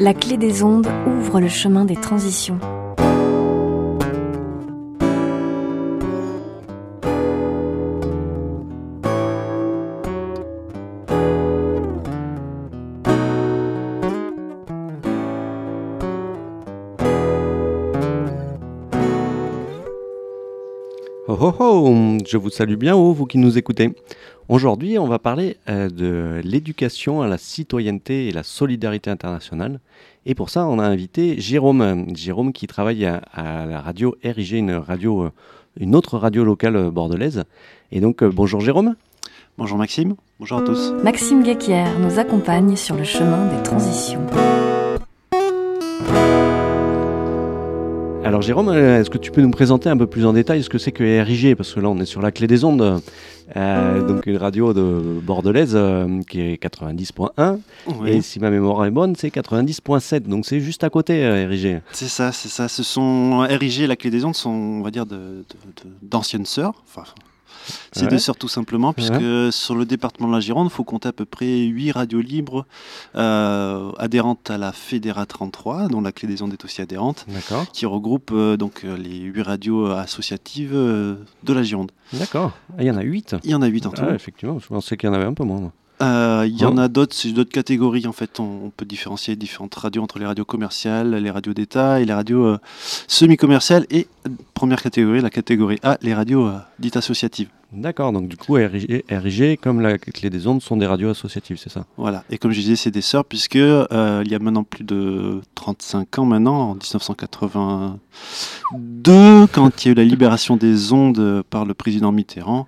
La clé des ondes ouvre le chemin des transitions. Oh oh je vous salue bien, oh, vous qui nous écoutez. Aujourd'hui, on va parler euh, de l'éducation à la citoyenneté et la solidarité internationale. Et pour ça, on a invité Jérôme. Jérôme qui travaille à, à la radio RIG, une, radio, euh, une autre radio locale euh, bordelaise. Et donc, euh, bonjour Jérôme. Bonjour Maxime, bonjour à tous. Maxime Guéquière nous accompagne sur le chemin des transitions. Alors Jérôme, euh, est-ce que tu peux nous présenter un peu plus en détail ce que c'est que RIG Parce que là, on est sur la clé des ondes, euh, donc une radio de bordelaise euh, qui est 90.1. Oui, Et si ma mémoire est bonne, c'est 90.7. Donc c'est juste à côté, euh, RIG. c'est ça, c'est ça. Ce sont RIG et la clé des ondes sont, on va dire, de- de- de- d'anciennes sœurs. Enfin, c'est Ouais. deux sœurs tout simplement, puisque sur le département de la Gironde, il faut compter à peu près 8 radios libres euh, adhérentes à la Fédéra 33, dont la clé des ondes est aussi adhérente, qui regroupe euh, donc euh, les 8 radios associatives euh, de la Gironde. D'accord. Ah, Il y en a 8. Il y en a 8 en tout. Ah, effectivement, je pensais qu'il y en avait un peu moins. moi. Euh, Il y en a d'autres, c'est d'autres catégories en fait. On, on peut différencier différentes radios entre les radios commerciales, les radios d'État et les radios euh, semi-commerciales. Et première catégorie, la catégorie A, les radios euh, dites associatives. D'accord, donc du coup, RIG, RIG, comme la clé des ondes, sont des radios associatives, c'est ça? Voilà. Et comme je disais, c'est des sœurs puisque il y a maintenant plus de 35 ans maintenant, en 1982, quand il y a eu la libération des ondes par le président Mitterrand,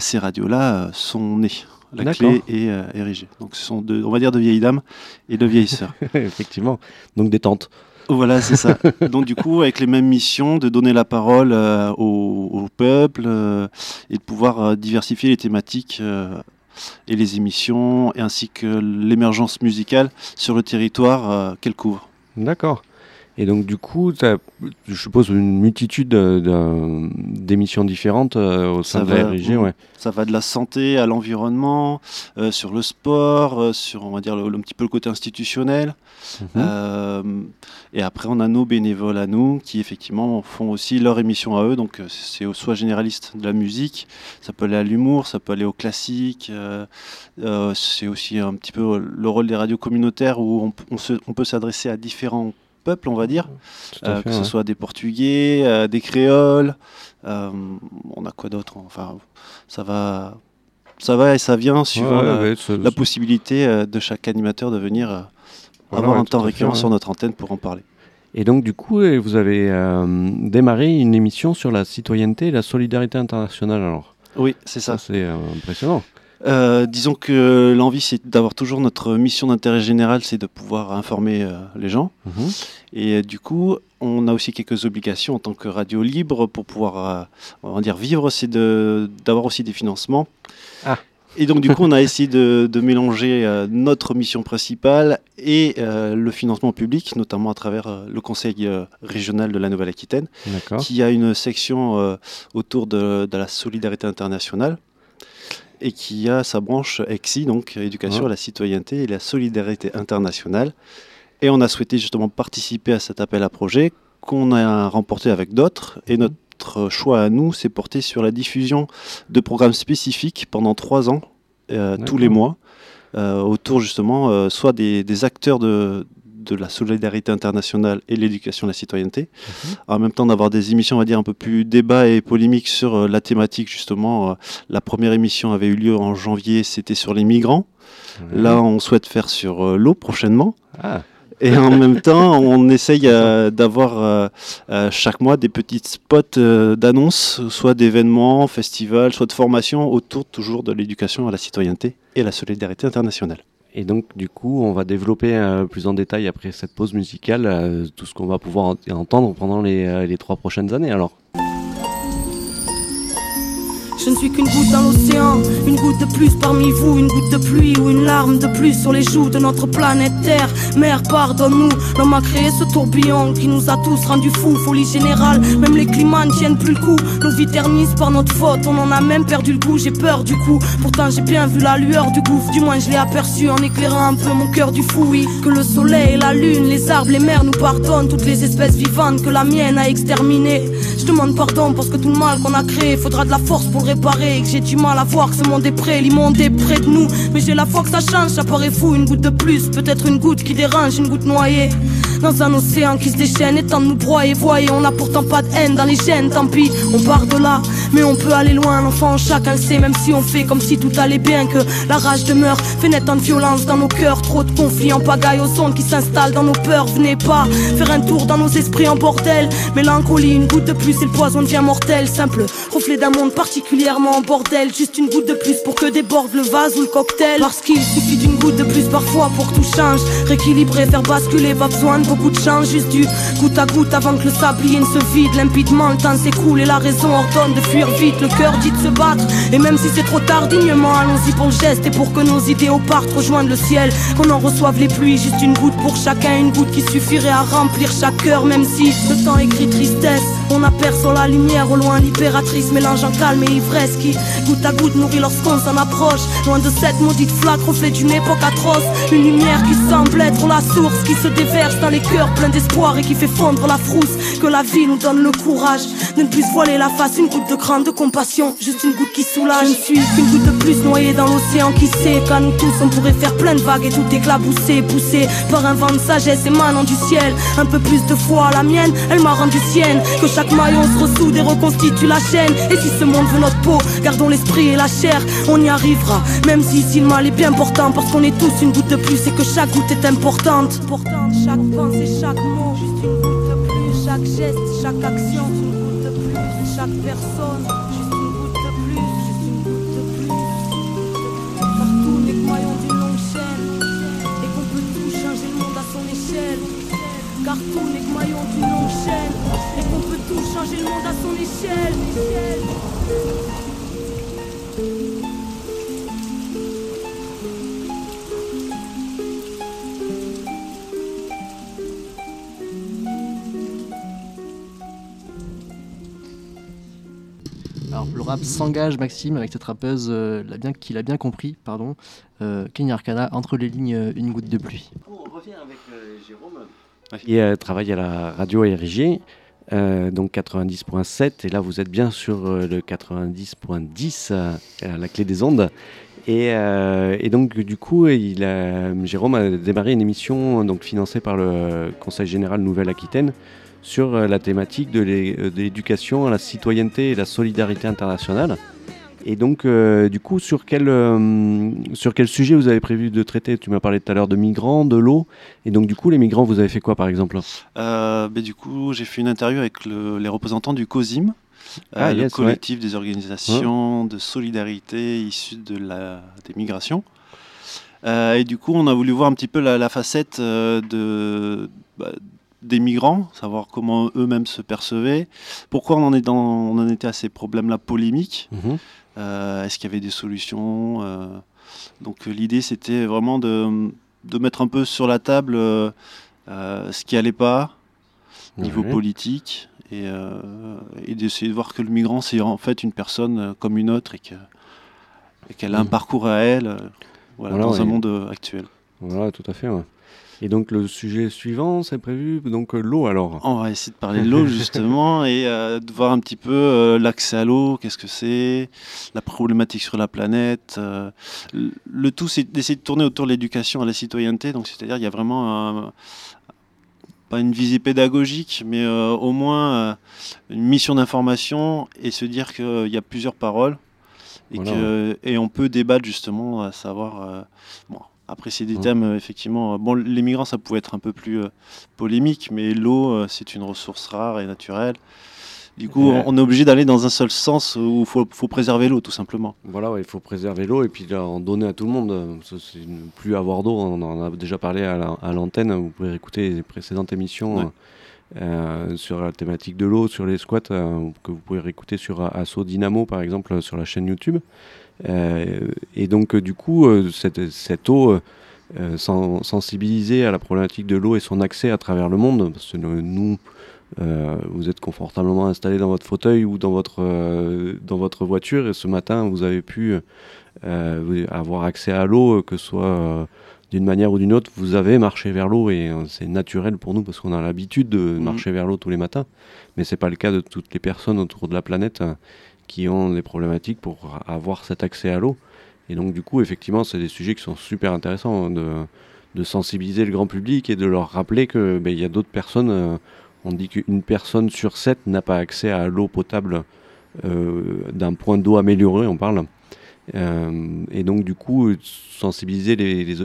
ces radios-là sont nées. La clé et euh, RIG. Donc ce sont deux, on va dire de vieilles dames et de vieilles sœurs. Effectivement. Donc des tentes. Voilà, c'est ça. Donc du coup, avec les mêmes missions, de donner la parole euh, au, au peuple euh, et de pouvoir diversifier les thématiques et les émissions, ainsi que l'émergence musicale sur le territoire qu'elle couvre. D'accord. Et donc du coup, t'as, je suppose une multitude de- de- d'émissions différentes euh, au sein Ça de la mm. ouais. Ça va de la santé à l'environnement, euh, sur le sport, euh, sur on va dire le, le- un petit peu le côté institutionnel. Mhm. Euh, et après, on a nos bénévoles à nous qui, effectivement, font aussi leur émission à eux. Donc, c'est au- soit généraliste de la musique, ça peut aller à l'humour, ça peut aller au classique. c'est aussi un petit peu le rôle des radios communautaires où on se- on peut s'adresser à différents peuples, on va dire, euh, fait, que ce ouais. soit des Portugais, euh, des Créoles. euh, on a quoi d'autre Enfin, ça va, ça va et ça vient suivant Ouais, la, ouais, c'est- la possibilité de chaque animateur de venir Voilà, avoir un temps récurrent sur notre antenne pour en parler. Et donc du coup, euh, vous avez euh, démarré une émission sur la citoyenneté et la solidarité internationale. Alors, Oui, c'est ça, ça. c'est euh, impressionnant. Euh, disons que l'envie, c'est d'avoir toujours notre mission d'intérêt général, c'est de pouvoir informer euh, les gens. Mhm. Et euh, du coup, on a aussi quelques obligations en tant que radio libre pour pouvoir, on va dire, vivre, c'est d'avoir aussi des financements. Ah. Et donc, du coup, on a essayé de, de mélanger notre mission principale et le financement public, notamment à travers le Conseil régional de la Nouvelle-Aquitaine. Qui a une section autour de, de la solidarité internationale et qui a sa branche EXI, donc éducation Ouais. à la citoyenneté et la solidarité internationale. Et on a souhaité justement participer à cet appel à projet qu'on a remporté avec d'autres. Et notre choix à nous, c'est porté sur la diffusion de programmes spécifiques pendant trois ans, euh, tous les mois, euh, autour justement euh, soit des, des acteurs de, de la solidarité internationale et l'éducation à la citoyenneté, en même temps d'avoir des émissions, on va dire, un peu plus débat et polémiques sur euh, la thématique, justement. Euh, la première émission avait eu lieu en janvier, c'était sur les migrants. Ouais. Là, on souhaite faire sur euh, l'eau prochainement. Ah, Et en même temps, on essaye euh, d'avoir euh, euh, chaque mois des petites spots d'annonces, soit d'événements, festivals, soit de formations autour toujours de l'éducation à la citoyenneté et à la solidarité internationale. Et donc, du coup, on va développer euh, plus en détail après cette pause musicale euh, tout ce qu'on va pouvoir en- entendre pendant les, euh, les trois prochaines années. Alors, Je ne suis qu'une goutte dans l'océan, une goutte de plus parmi vous, une goutte de pluie ou une larme de plus sur les joues de notre planète Terre. Mère, pardonne-nous, l'homme a créé ce tourbillon qui nous a tous rendus fous, folie générale. Même les climats ne tiennent plus le coup, nos vies ternissent par notre faute, on en a même perdu le goût. J'ai peur du coup, pourtant j'ai bien vu la lueur du gouffre, du moins je l'ai aperçu en éclairant un peu mon cœur du fou. Oui, que le soleil la lune, les arbres, les mers nous pardonnent, toutes les espèces vivantes que la mienne a exterminées. Je demande pardon parce que tout le mal qu'on a créé, faudra de la force pour le Et que j'ai du mal à voir que ce monde est prêt, l'immonde est près de nous. Mais j'ai la foi que ça change, ça paraît fou, une goutte de plus, peut-être une goutte qui dérange, une goutte noyée. Dans un océan qui se déchaîne et de nous broyer, voyez, on n'a pourtant pas de haine dans les gènes, tant pis, on part de là, mais on peut aller loin, l'enfant chacun le sait, même si on fait comme si tout allait bien, que la rage demeure, fait naître en violence dans nos cœurs, trop de conflits en pagaille aux ondes qui s'installent dans nos peurs, venez pas faire un tour dans nos esprits en bordel, mélancolie, une goutte de plus et le poison devient mortel, simple reflet d'un monde particulièrement en bordel, juste une goutte de plus pour que déborde le vase ou le cocktail, parce qu'il suffit d'une goutte de plus parfois pour tout change, rééquilibrer, faire basculer, pas besoin de beaucoup de chance, juste du goutte à goutte avant que le sablier ne se vide, limpidement le temps s'écoule et la raison ordonne de fuir vite, le cœur dit de se battre, et même si c'est trop tard, dignement, allons-y pour le geste et pour que nos idéaux partent rejoindre le ciel, qu'on en reçoive les pluies, juste une goutte pour chacun, une goutte qui suffirait à remplir chaque cœur, même si le temps écrit tristesse, on aperçoit la lumière au loin, libératrice, mélangeant calme et ivresse qui goutte à goutte nourrit lorsqu'on s'en approche, loin de cette maudite flaque, reflet d'une époque atroce, une lumière qui semble être la source qui se déverse dans les cœurs pleins d'espoir et qui fait fondre la frousse, que la vie nous donne le courage de ne plus voiler la face, une goutte de grande compassion, juste une goutte qui soulage. Je ne suis qu'une goutte de plus noyée dans l'océan qui sait qu'à nous tous on pourrait faire plein de vagues et tout éclabousser, poussé par un vent de sagesse émanant du ciel. Un peu plus de foi, la mienne, elle m'a rendu sienne. Que chaque maillon se ressoude et reconstitue la chaîne. Et si ce monde veut notre peau, gardons l'esprit et la chair, on y arrivera. Même si ici le mal est bien important, parce qu'on est tous une goutte de plus et que chaque goutte est importante. Importante, chaque pensée, chaque mot, juste une goutte de plus. Chaque geste, chaque action, Chaque personne, juste une goutte de plus. Juste une goutte de plus. Partout n'est que maillon d'une longue chaîne. Et qu'on peut tout changer le monde à son échelle. Car tout n'est que maillon d'une longue chaîne. Et qu'on peut tout changer le monde à son échelle. S'engage, Maxime, avec cette rappeuse euh, l'a bien- qu'il a bien compris, pardon, euh, Kenya Arcana, entre les lignes, euh, une goutte de pluie. On revient avec Jérôme. Qui euh, travaille à la radio RG, euh, donc 90.7. Et là, vous êtes bien sur euh, le 90.10, euh, à la clé des ondes. Et, euh, et donc, du coup, il a- Jérôme a démarré une émission donc, financée par le Conseil général Nouvelle-Aquitaine sur euh, la thématique de euh, de l'éducation à la citoyenneté et la solidarité internationale. Et donc, euh, du coup, sur quel, euh, sur quel sujet vous avez prévu de traiter? Tu m'as parlé tout à l'heure de migrants, de l'eau. Et donc, du coup, les migrants, vous avez fait quoi, par exemple? Euh, ben, du coup, j'ai fait une interview avec le- les représentants du COSIM, Ah, le collectif des organisations de solidarité issues de la, des migrations. Et du coup, on a voulu voir un petit peu la, la facette de, bah, des migrants, savoir comment eux-mêmes se percevaient, pourquoi on en, est dans, on en était à ces problèmes-là polémiques, Mhm. euh, Est-ce qu'il y avait des solutions euh, Donc euh, l'idée c'était vraiment de, de mettre un peu sur la table euh, ce qui allait pas niveau politique et, et d'essayer de voir que le migrant c'est en fait une personne comme une autre et que- et qu'elle a un Mhm. parcours à elle voilà, Voilà, dans un monde actuel. Voilà, tout à fait. ouais. Et donc, le sujet suivant, c'est prévu Donc, euh, l'eau, alors On va essayer de parler de l'eau justement et euh, de voir un petit peu euh, l'accès à l'eau, qu'est-ce que c'est, la problématique sur la planète. euh, le- tout, c'est d'essayer de tourner autour de l'éducation à la citoyenneté. Donc, c'est-à-dire, il y a vraiment pas une visée pédagogique, mais au moins une mission d'information et se dire qu'il y a plusieurs paroles et, Voilà, que, et on peut débattre justement à savoir. bon, après, c'est des Ouais. thèmes, euh, effectivement. euh, Bon, les migrants, ça pouvait être un peu plus euh, polémique, mais l'eau, c'est une ressource rare et naturelle. Du coup, Ouais. on est obligé d'aller dans un seul sens où il faut, faut préserver l'eau, tout simplement. Voilà, ouais, il faut préserver l'eau et puis là, en donner à tout le monde. c'est ne plus avoir d'eau, on en a déjà parlé à la- à l'antenne. Vous pouvez écouter les précédentes émissions Ouais. Euh, euh, sur la thématique de l'eau, sur les squats, euh, que vous pouvez réécouter sur Asso Dynamo par exemple sur la chaîne YouTube. et donc du coup, cette, eau sensibilisée à la problématique de l'eau et son accès à travers le monde, parce que nous, vous êtes confortablement installé dans votre fauteuil ou dans votre, dans votre voiture et ce matin vous avez pu avoir accès à l'eau, que ce soit d'une manière ou d'une autre, vous avez marché vers l'eau et euh, c'est naturel pour nous parce qu'on a l'habitude de mhm. marcher vers l'eau tous les matins. Mais c'est pas le cas de toutes les personnes autour de la planète euh, qui ont des problématiques pour avoir cet accès à l'eau. Et donc du coup, effectivement, c'est des sujets qui sont super intéressants hein, de, sensibiliser le grand public et de leur rappeler que ben, y a d'autres personnes. Euh, on dit qu'une personne sur sept n'a pas accès à l'eau potable d'un point d'eau amélioré, on parle. et donc du coup, sensibiliser les, les,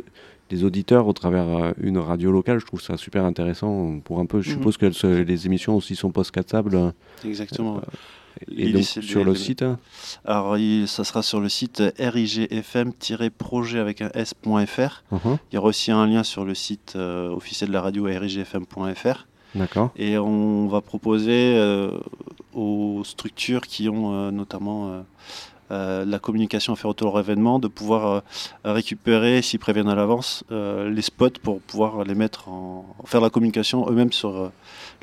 des auditeurs au travers euh, une radio locale. Je trouve ça super intéressant pour un peu. Je mhm. suppose que les émissions aussi sont post table Exactement. Euh, et donc sur le site hein Alors ça sera sur le site rigfm-projet avec un s.fr. Uh-huh. Il y aura aussi un lien sur le site euh, officiel de la radio rigfm.fr. D'accord. Et on va proposer aux structures qui ont notamment euh, la communication à faire autour de leur événement, de pouvoir euh, récupérer, s'ils préviennent à l'avance, euh, les spots pour pouvoir les mettre en. faire la communication eux-mêmes sur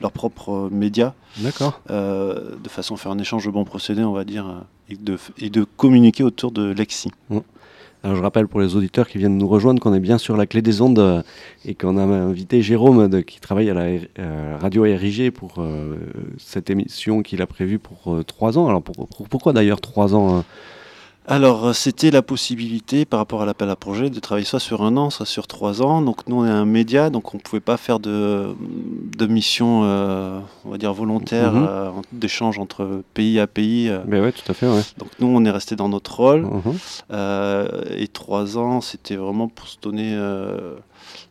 leurs propres médias. D'accord. de façon à faire un échange de bons procédés, on va dire, et de, et de communiquer autour de Lexi. Je rappelle pour les auditeurs qui viennent nous rejoindre qu'on est bien sur la clé des ondes euh, et qu'on a invité Jérôme qui travaille à la euh, radio RIG pour euh, cette émission qu'il a prévue pour trois ans. Alors pourquoi d'ailleurs trois ans alors, euh, c'était la possibilité, par rapport à l'appel à projet, de travailler soit sur un an, soit sur trois ans. Donc, nous, on est un média, donc on ne pouvait pas faire de, de mission, euh, on va dire, volontaire, mhm. euh, d'échange entre pays à pays. Mais ouais, tout à fait, ouais. Donc, nous, on est resté dans notre rôle. Mhm. et trois ans, c'était vraiment pour se donner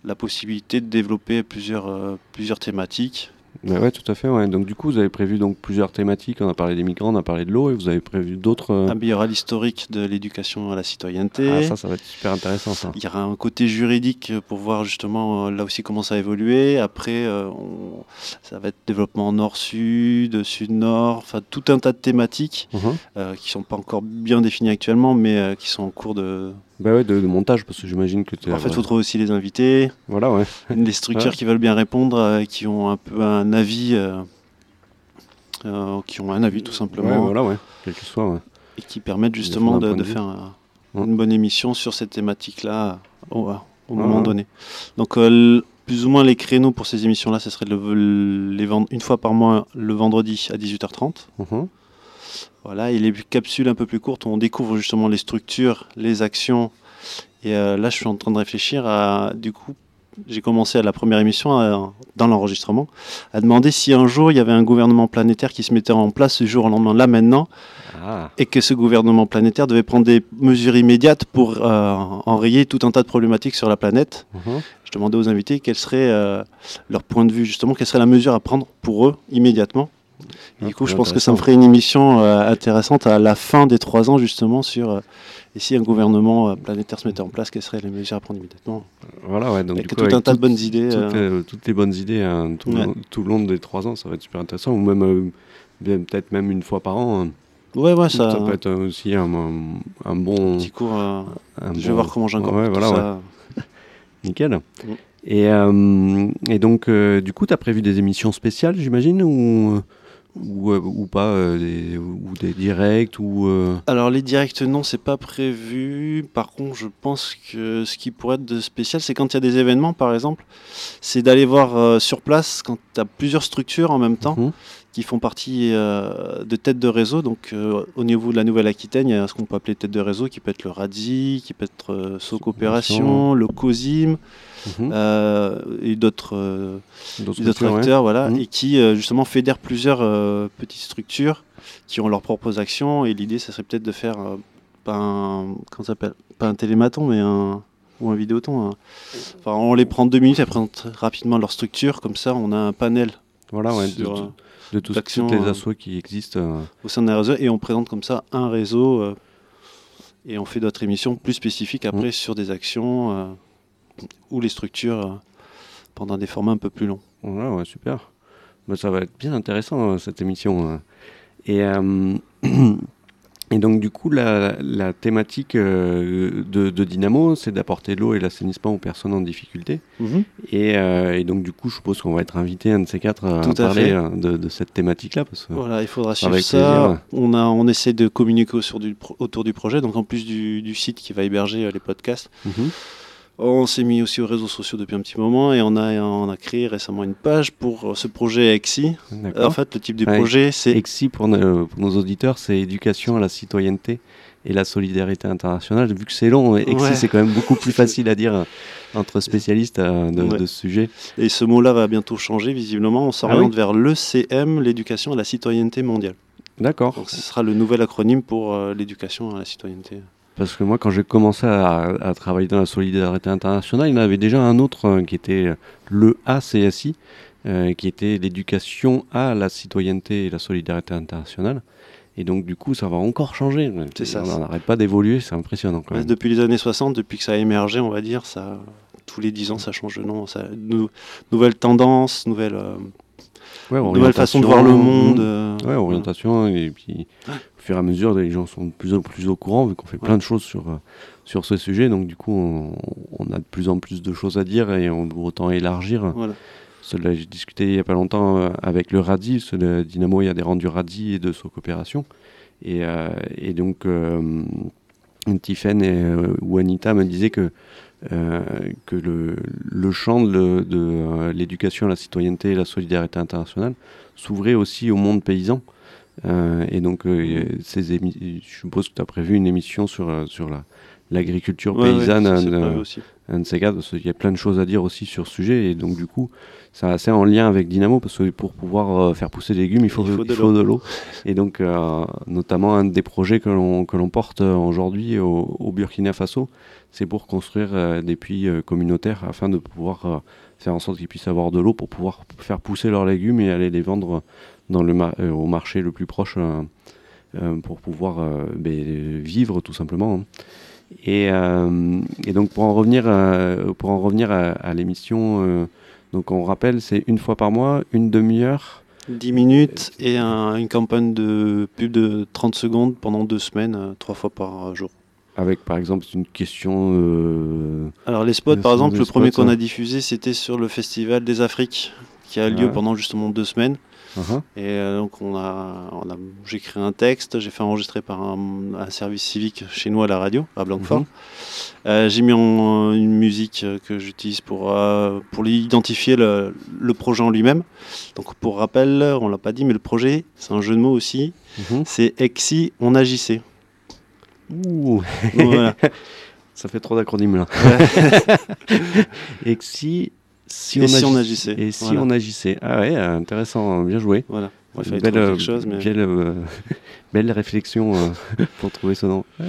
la possibilité de développer plusieurs, plusieurs thématiques. Oui, ouais, tout à fait. Ouais. Donc du coup, vous avez prévu donc plusieurs thématiques. On a parlé des migrants, on a parlé de l'eau, et vous avez prévu d'autres. Euh... Il y aura l'historique de l'éducation à la citoyenneté. Ah, ça, ça va être super intéressant. Ça. Il y aura un côté juridique pour voir justement euh, là aussi comment ça a évolué. Après, euh, ça va être développement nord-sud, sud-nord, enfin tout un tas de thématiques uh-huh. euh, qui sont pas encore bien définies actuellement, mais qui sont en cours de bah ouais, de, montage, parce que j'imagine que tu En fait, il faut trouver aussi les invités. Voilà, ouais. Les structures qui veulent bien répondre, euh, qui ont un peu un avis. Euh, euh, qui ont un avis tout simplement. Ouais, voilà, ouais. Quel que soit, ouais. Et qui permettent justement de, faire une bonne émission sur cette thématique-là au, moment donné. Donc, plus ou moins les créneaux pour ces émissions-là, ce serait le, les une fois par mois le vendredi à 18h30. Voilà, et les capsules un peu plus courtes, on découvre justement les structures, les actions. Et euh, là, je suis en train de réfléchir à, du coup, j'ai commencé à la première émission, dans l'enregistrement, à demander si un jour il y avait un gouvernement planétaire qui se mettait en place ce jour au lendemain, là maintenant, ah. et que ce gouvernement planétaire devait prendre des mesures immédiates pour euh, enrayer tout un tas de problématiques sur la planète. Mhm. Je demandais aux invités quel serait euh, leur point de vue, justement, quelle serait la mesure à prendre pour eux immédiatement du coup, je pense que ça me ferait une émission euh, intéressante à la fin des trois ans, justement, sur euh, et si un gouvernement euh, planétaire se mettait en place, quelles seraient les mesures à prendre immédiatement? Voilà, ouais, donc avec tout un tas de bonnes idées. Toutes, les, bonnes idées hein, tout, le long des trois ans, ça va être super intéressant, ou même peut-être même une fois par an. Hein. Ouais, ouais, ça, ça peut être aussi un, un, bon. Un petit cours. je vais voir comment j'incorpore ouais, voilà, ça. Nickel. Mm. Et, et, donc, du coup, tu as prévu des émissions spéciales, j'imagine ou ou, euh, ou pas euh, des, ou des directs ou euh Alors les directs non c'est pas prévu. Par contre je pense que ce qui pourrait être de spécial c'est quand il y a des événements par exemple, c'est d'aller voir sur place quand tu as plusieurs structures en même temps. Mhm. qui font partie de tête de réseau. Donc, au niveau de la Nouvelle-Aquitaine, il y a ce qu'on peut appeler tête de réseau, qui peut être le RADZI, qui peut être So Coopération, le COSIM, Mhm. Euh, et d'autres euh, acteurs, voilà, mhm. et qui euh, justement fédèrent plusieurs petites structures qui ont leurs propres actions. Et l'idée, ça serait peut-être de faire pas un, comment s'appelle, pas un télématon, mais un ou un vidéoton. Hein. Enfin, on les prend deux minutes, et présente rapidement leur structure, comme ça, on a un panel. Voilà, ouais, de, de, toutes les assos qui existent au sein d'un réseau, et on présente comme ça un réseau. et on fait d'autres émissions plus spécifiques après mhm. sur des actions ou les structures euh, pendant des formats un peu plus longs. Ouais, ouais, super. Bah, ça va être bien intéressant euh, cette émission. euh. Et, euh, et donc du coup, la, la thématique euh, de, de Dynamo, c'est d'apporter l'eau et l'assainissement aux personnes en difficulté. Mhm. Et, euh, et donc du coup, je suppose qu'on va être invité un de ces quatre à, Tout à parler fait. de, de cette thématique-là. Voilà, il faudra suivre ça. On, a, on essaie de communiquer sur du pro- autour du projet. Donc, en plus du, du site qui va héberger les podcasts, Mhm. On s'est mis aussi aux réseaux sociaux depuis un petit moment et on a, on a créé récemment une page pour euh, ce projet EXI. En fait, le type de Ouais. projet, c'est EXI, pour, nos- pour nos auditeurs, c'est éducation à la citoyenneté et la solidarité internationale. Vu que c'est long, EXI, Ouais. c'est quand même beaucoup plus facile à dire euh, entre spécialistes euh, de, Ouais. de ce sujet. Et ce mot-là va bientôt changer, visiblement. On s'oriente vers l'ECM, l'éducation à la citoyenneté mondiale. D'accord. Donc, ce sera le nouvel acronyme pour euh, l'éducation à la citoyenneté. Parce que moi, quand j'ai commencé à, à travailler dans la solidarité internationale, il y en avait déjà un autre euh, qui était le ACSI, euh, qui était l'éducation à la citoyenneté et la solidarité internationale. Et donc, du coup, ça va encore changer. C'est ça. On n'arrête pas d'évoluer, c'est impressionnant quand même. depuis les années 60, depuis que ça a émergé, on va dire, ça, tous les 10 ans, ça change de nom. Ça, nou- nouvelle tendance, nouvelle, euh, Ouais, nouvelle façon de voir le monde. euh, Ouais, orientation, et puis au fur et à mesure, les gens sont de plus en plus au courant, vu qu'on fait plein de choses sur, euh, sur ce sujet, donc du coup, on, on a de plus en plus de choses à dire et on veut autant élargir. Voilà. Cela, j'ai discuté il n'y a pas longtemps euh, avec le RADI, le Dynamo, il y a des rendus RADI et de sa coopération. Et, euh, et donc, euh, Tiffen et, ou Anita me disaient que, que le, le champ de, euh, l'éducation à la citoyenneté et la solidarité internationale s'ouvrait aussi au monde paysan. Euh, et donc, euh, ces je suppose que tu as prévu une émission sur, euh, sur la, l'agriculture Ouais, ouais, paysanne, un, de ces quatre, parce qu'il y a plein de choses à dire aussi sur ce sujet, et donc du coup, c'est assez en lien avec Dynamo, parce que pour pouvoir euh, faire pousser des légumes, il faut, Il faut il de faut l'eau. de l'eau. Et donc, euh, notamment, un des projets que l'on porte euh, aujourd'hui au, au Burkina Faso, c'est pour construire euh, des puits communautaires afin de pouvoir faire en sorte qu'ils puissent avoir de l'eau pour pouvoir faire pousser leurs légumes et aller les vendre dans le mar- au marché le plus proche pour pouvoir ben, vivre tout simplement. hein. Et, euh, et donc pour en revenir, euh, pour en revenir à, à l'émission, euh, donc on rappelle c'est une fois par mois, une demi-heure. 10 minutes et un- une campagne de pub de 30 secondes pendant deux semaines, trois fois par jour. Avec par exemple une question. Alors les spots, par exemple, le premier qu'on hein. a diffusé, c'était sur le Festival des Afriques, qui a lieu Ouais. pendant justement deux semaines. Uh-huh. Et euh, donc on a, on a, j'ai créé un texte, j'ai fait enregistrer par un, un service civique chez nous à la radio, à Blanquefort. Mhm. Euh, j'ai mis en une musique euh, que j'utilise pour, euh, pour identifier le, le projet en lui-même. Donc pour rappel, on l'a pas dit, mais le projet, c'est un jeu de mots aussi. Mhm. C'est Exi, on agissait. Ouh, voilà. ça fait trop d'acronymes là. et si, si, Et on, si on agissait- Et si voilà. on agissait Ah ouais, euh, intéressant, bien joué. voilà. Il fallait belle, euh, quelque chose, mais belle, euh, belle réflexion euh, pour trouver ce nom. Ouais,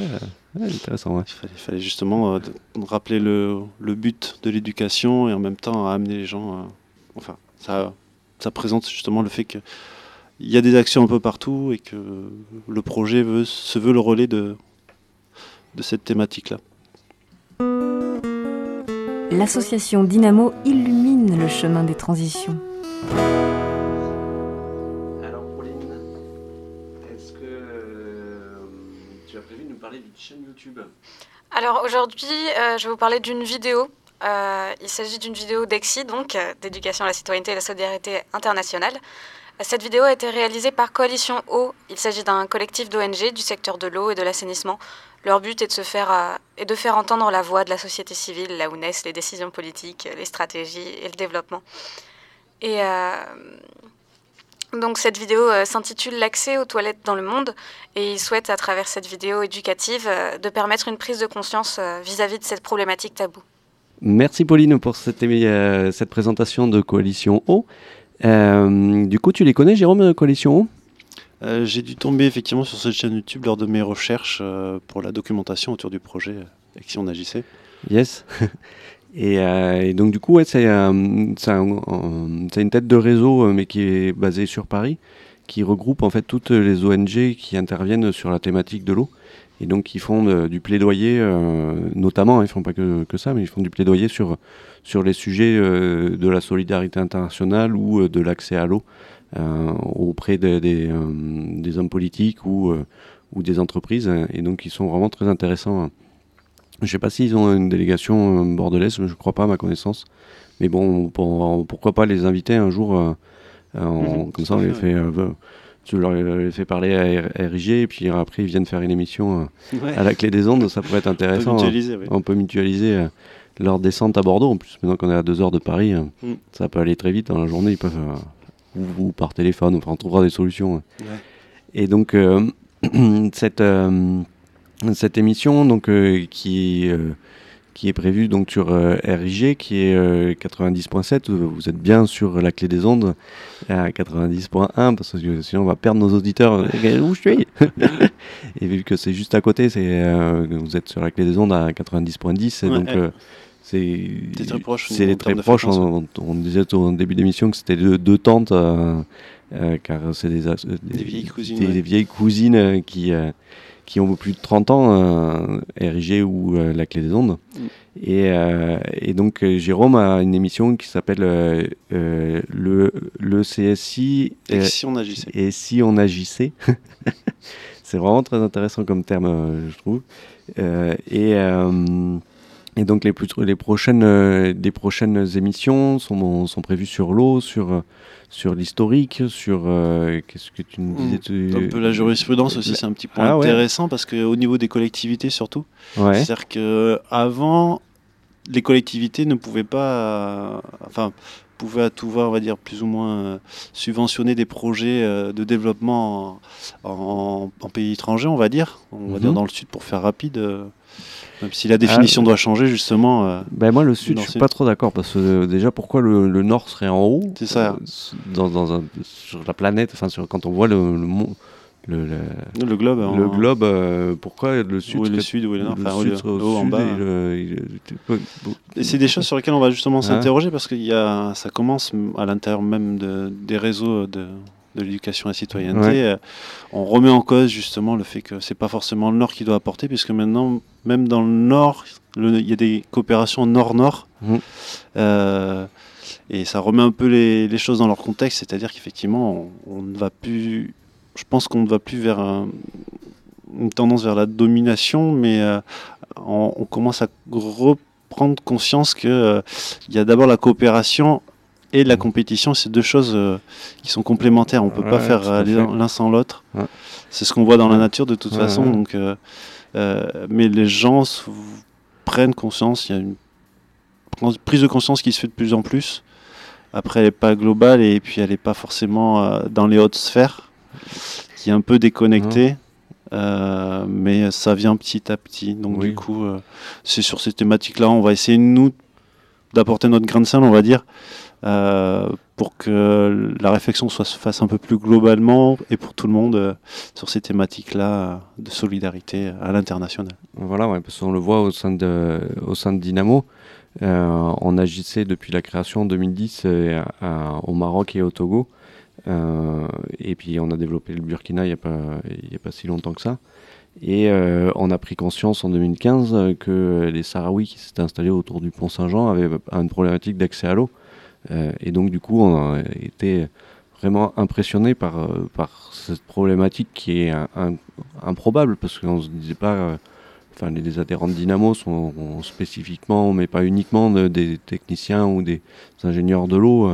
ouais, intéressant, ouais. il fallait, justement euh, rappeler le, le but de l'éducation et en même temps amener les gens. euh, enfin, ça, ça présente justement le fait que il y a des actions un peu partout et que le projet veut, se veut le relais de, de cette thématique-là. L'association Dynamo illumine le chemin des transitions. Alors Pauline, est-ce que euh, tu as prévu de nous parler d'une chaîne YouTube? Alors aujourd'hui, euh, je vais vous parler d'une vidéo. Euh, il s'agit d'une vidéo d'EXI, donc d'éducation à la citoyenneté et à la solidarité internationale. Cette vidéo a été réalisée par Coalition Eau. Il s'agit d'un collectif d'ONG du secteur de l'eau et de l'assainissement. Leur but est de, se faire, euh, de faire entendre la voix de la société civile, là où naissent les décisions politiques, les stratégies et le développement. Et euh, donc cette vidéo euh, s'intitule L'accès aux toilettes dans le monde et ils souhaitent à travers cette vidéo éducative de permettre une prise de conscience vis-à-vis de cette problématique taboue. Merci Pauline pour cette, cette présentation de Coalition O. Euh, du coup, tu les connais, Jérôme, Coalition O? Euh, J'ai dû tomber effectivement sur cette chaîne YouTube lors de mes recherches euh, pour la documentation autour du projet euh, Exi, on agissait. Yes. Et, euh, et donc du coup, ouais, c'est euh, c'est un- un- c'est une tête de réseau, euh, mais qui est basée sur Paris, qui regroupe en fait toutes les ONG qui interviennent sur la thématique de l'eau et donc qui font du plaidoyer, notamment, hein, ils font pas que, que, ça, mais ils font du plaidoyer sur, sur les sujets de la solidarité internationale ou de l'accès à l'eau auprès des, des, hommes politiques ou, ou des entreprises, et donc ils sont vraiment très intéressants. Hein. Je ne sais pas s'ils ont une délégation bordelaise, je ne crois pas à ma connaissance. Mais bon, pourquoi pas les inviter un jour, euh, mhm, comme ça on les fait, euh, tu leur les fais parler à RIG et puis après ils viennent faire une émission euh, à la clé des ondes, ça pourrait être intéressant. On peut mutualiser, on peut mutualiser leur descente à Bordeaux. En plus, maintenant qu'on est à deux heures de Paris, mm. ça peut aller très vite dans la journée. Ils peuvent, ou, par téléphone, enfin, on trouvera des solutions. Et donc, cette, cette émission donc, qui qui est prévu donc sur euh, RIG, qui est 90.7. Euh, vous êtes bien sur la clé des ondes à 90.1, parce que sinon on va perdre nos auditeurs. Où je suis? Et vu que c'est juste à côté, c'est euh, vous êtes sur la clé des ondes à 90.10, donc c'est très proche. C'est très proche. On, disait au début d'émission que c'était deux, tantes, car c'est des, des, vieilles cousines, des, vieilles cousines qui qui ont plus de 30 ans, euh, RIG ou euh, La Clé des Ondes. Mm. Et, euh, et, donc Jérôme a une émission qui s'appelle le, le CSI. Et si on agissait Et si on agissait C'est vraiment très intéressant comme terme, je trouve. et, et donc les, les, prochaines, les prochaines émissions sont, sont prévues sur l'eau, sur sur l'historique, sur euh, qu'est-ce que tu nous disais hmm. Un peu la jurisprudence aussi, c'est un petit point ah intéressant parce qu'au niveau des collectivités surtout, c'est-à-dire qu'avant, les collectivités ne pouvaient pas, enfin, pouvaient à tout va, on va dire, plus ou moins euh, subventionner des projets euh, de développement en, pays étrangers, on va dire, on va dire mhm. dans le sud pour faire rapide. Même si la définition ah, doit changer, justement. Euh, ben moi, le sud, je suis pas trop d'accord. Parce que euh, déjà, pourquoi le, nord serait en haut? C'est ça. Euh, dans, dans un, sur la planète, enfin, quand on voit le, le, le, le, globe. Le globe, pourquoi le sud est le sud, est le nord? Enfin, le haut, en bas? Et, c'est des choses sur lesquelles on va justement s'interroger parce que y a, ça commence à l'intérieur même de, des réseaux de, de l'éducation à la citoyenneté, euh, on remet en cause justement le fait que c'est pas forcément le Nord qui doit apporter, puisque maintenant, même dans le Nord, il y a des coopérations Nord-Nord. Mmh. Euh, et ça remet un peu les, choses dans leur contexte, c'est-à-dire qu'effectivement, on, ne va plus. Je pense qu'on ne va plus vers une tendance vers la domination, mais euh, on, commence à reprendre conscience qu'il il y a d'abord la coopération et la compétition, c'est deux choses euh, qui sont complémentaires. On ne peut pas faire euh, l'un sans l'autre. C'est ce qu'on voit dans la nature de toute façon. Donc, euh, mais les gens prennent conscience. Il y a une prise de conscience qui se fait de plus en plus. Après, elle n'est pas globale et puis elle n'est pas forcément dans les hautes sphères, qui est un peu déconnectée. mais ça vient petit à petit. Donc du coup, c'est sur ces thématiques-là, on va essayer nous d'apporter notre grain de sel, on va dire, euh, pour que la réflexion soit, se fasse un peu plus globalement et pour tout le monde euh, sur ces thématiques-là euh, de solidarité à l'international. Voilà, parce qu'on le voit au sein de, au sein de Dynamo. on agissait depuis la création en 2010 au Maroc et au Togo. et puis on a développé le Burkina il n'y a, a pas si longtemps que ça. Et on a pris conscience en 2015 que les Sahraouis qui s'étaient installés autour du pont Saint-Jean avaient une problématique d'accès à l'eau. Euh, et donc, du coup, on a été vraiment impressionné par, euh, par cette problématique qui est improbable parce qu'on se disait pas. Euh, enfin, les, adhérents de Dynamo sont spécifiquement, mais pas uniquement des techniciens ou des ingénieurs de l'eau.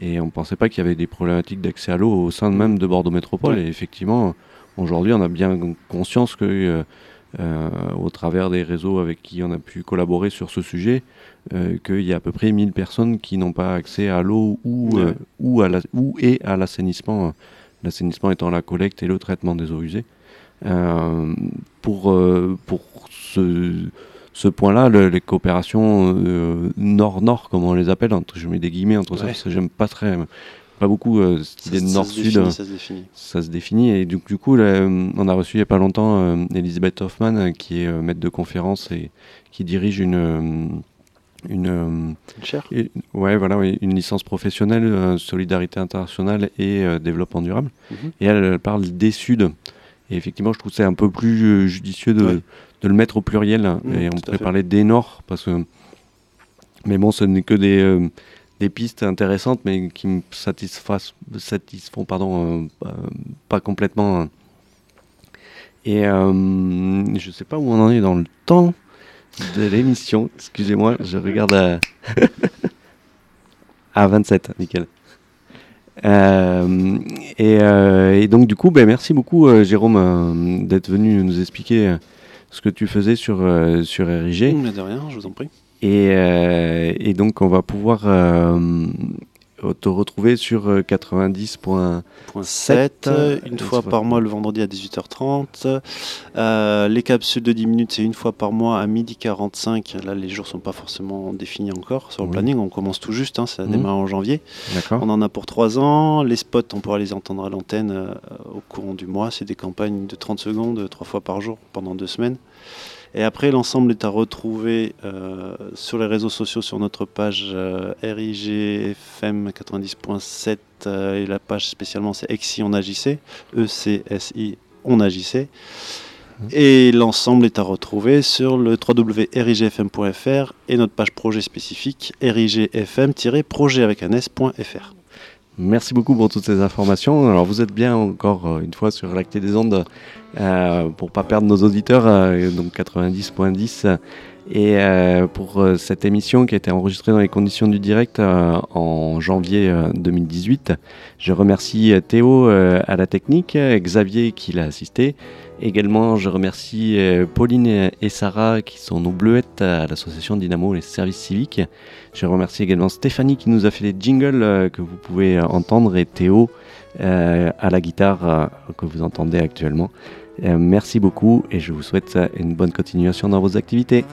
et on ne pensait pas qu'il y avait des problématiques d'accès à l'eau au sein même de Bordeaux Métropole. Et effectivement, aujourd'hui, on a bien conscience que, au travers des réseaux avec qui on a pu collaborer sur ce sujet, euh, qu'il y a à peu près 1000 personnes qui n'ont pas accès à l'eau ou, euh, ou, à la, ou et à l'assainissement, l'assainissement étant la collecte et le traitement des eaux usées. Euh, pour, pour ce, ce point-là, les coopérations nord-nord, comme on les appelle, entre, je mets des guillemets entre ça, parce que j'aime pas très, pas beaucoup cette idée de nord-sud. Ça, se définit. Ça se définit. Et du, du coup, on a reçu il n'y a pas longtemps Elisabeth Hoffman, qui est maître de conférence et qui dirige une une, euh, Une chaire et- ouais, voilà, oui, une licence professionnelle, euh, solidarité internationale et euh, développement durable. Mhm. Et elle, elle parle des Suds. Et effectivement, je trouve que c'est un peu plus euh, judicieux de, Ouais. de le mettre au pluriel. Mhm, et on pourrait parler des Nord, parce que. Mais bon, ce n'est que des, euh, des pistes intéressantes, mais qui me satisfont pardon, euh, euh, pas complètement. Et euh, je sais pas où on en est dans le temps de l'émission. Excusez-moi, je regarde à. à 27, nickel. Euh, et, donc du coup, ben, merci beaucoup Jérôme d'être venu nous expliquer ce que tu faisais sur, sur RIG. De rien, je vous en prie. Et, euh, et donc on va pouvoir euh, te retrouver sur euh, 90. Point Sept, 7, euh, une fois par mois le vendredi à 18h30. Euh, les capsules de 10 minutes, c'est une fois par mois à 12h45. Là, les jours sont pas forcément définis encore sur le Oui. planning. On commence tout juste, hein, ça Mhm. démarre en janvier. On en a pour 3 ans. Les spots, on pourra les entendre à l'antenne euh, au courant du mois. C'est des campagnes de 30 secondes, 3 fois par jour, pendant 2 semaines. Et après, l'ensemble est à retrouver euh, sur les réseaux sociaux, sur notre page euh, RIGFM 90.7 euh, et la page spécialement c'est EXI on agissait, E-C-S-I on agissait. Et l'ensemble est à retrouver sur le www.rigfm.fr et notre page projet spécifique rigfm-projet avec un s.fr. Merci beaucoup pour toutes ces informations. Alors vous êtes bien encore euh, une fois sur l'acté des ondes euh, pour pas perdre nos auditeurs, euh, donc 90.10. Et euh, pour euh, cette émission qui a été enregistrée dans les conditions du direct en janvier euh, 2018, je remercie Théo à la technique, Xavier qui l'a assisté. Également, je remercie euh, Pauline et- Sarah qui sont nos bleuettes à l'association Dynamo et les services civiques. Je remercie également Stéphanie qui nous a fait les jingles euh, que vous pouvez euh, entendre et Théo à la guitare que vous entendez actuellement. Merci beaucoup et je vous souhaite une bonne continuation dans vos activités.